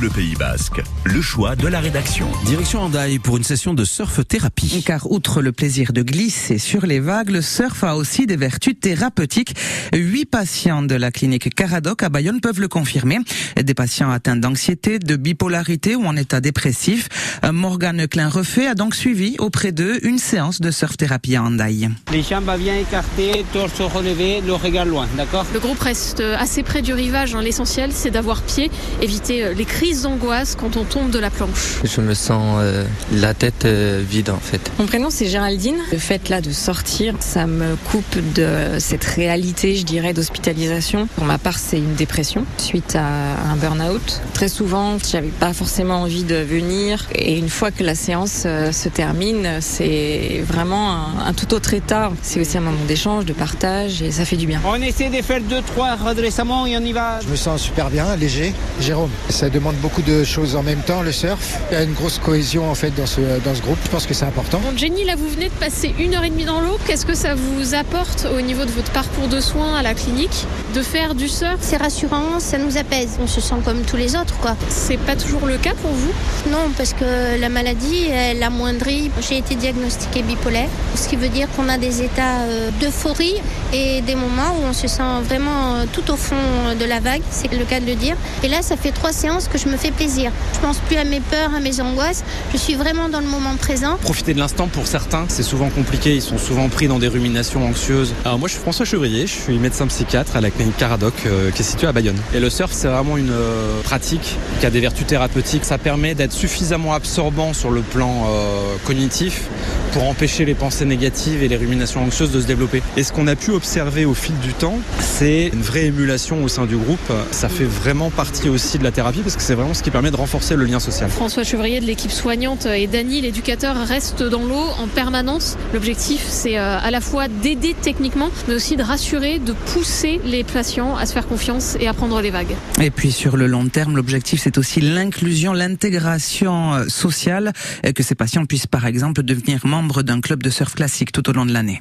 Bleu Pays Basque, le choix de la rédaction. Direction Andaille pour une session de surf thérapie. Car outre le plaisir de glisser sur les vagues, le surf a aussi des vertus thérapeutiques. Huit patients de la clinique Caradoc à Bayonne peuvent le confirmer. Des patients atteints d'anxiété, de bipolarité ou en état dépressif. Morgane Klein-Refait a donc suivi auprès d'eux une séance de surf thérapie à Andaille. Les jambes bien écartées, torse relevé, le regard loin, d'accord? Le groupe reste assez près du rivage. Hein. L'essentiel, c'est d'avoir pied, éviter euh, les crises d'angoisse quand on tombe de la planche. Je me sens euh, la tête euh, vide en fait. Mon prénom c'est Géraldine. Le fait là de sortir, ça me coupe de cette réalité, je dirais, d'hospitalisation. Pour ma part, c'est une dépression suite à un burn-out. Très souvent, j'avais pas forcément envie de venir. Et une fois que la séance se termine, c'est vraiment un, un tout autre état. C'est aussi un moment d'échange, de partage et ça fait du bien. On essaie de faire deux, trois redressements et on y va. Je me sens super bien, léger. Jérôme, ça demande beaucoup de choses en même temps, le surf. Il y a une grosse cohésion en fait dans ce, dans ce groupe. Je pense que c'est important. Bon, Jenny, là vous venez de passer une heure et demie dans l'eau. Qu'est-ce que ça vous apporte au niveau de votre parcours de soins à la clinique de faire du surf? C'est rassurant, ça nous apaise. On se sent comme tous les autres, quoi. C'est pas toujours le cas pour vous? Non, parce que la maladie, elle amoindrit. J'ai été diagnostiquée bipolaire, ce qui veut dire qu'on a des états euh, d'euphorie et des moments où on se sent vraiment euh, tout au fond de la vague, c'est le cas de le dire. Et là, ça fait trois séances que je me fais plaisir. Je pense plus à mes peurs, à mes angoisses. Je suis vraiment dans le moment présent. Profiter de l'instant pour certains, c'est souvent compliqué. Ils sont souvent pris dans des ruminations anxieuses. Alors moi, je suis François Chevrier. Je suis médecin psychiatre à la clinique Caradoc euh, qui est située à Bayonne. Et le surf, c'est vraiment une euh, pratique qui a des vertus thérapeutiques. Ça permet d'être suffisamment absorbant sur le plan euh, cognitif pour empêcher les pensées négatives et les ruminations anxieuses de se développer. Et ce qu'on a pu observer au fil du temps, c'est une vraie émulation au sein du groupe. Ça fait vraiment partie aussi de la thérapie parce que c'est vraiment ce qui permet de renforcer le lien social. François Chevrier de l'équipe soignante et Dany, l'éducateur, restent dans l'eau en permanence. L'objectif, c'est à la fois d'aider techniquement, mais aussi de rassurer, de pousser les patients à se faire confiance et à prendre les vagues. Et puis sur le long terme, l'objectif, c'est aussi l'inclusion, l'intégration sociale, que ces patients puissent par exemple devenir membres d'un club de surf classique tout au long de l'année.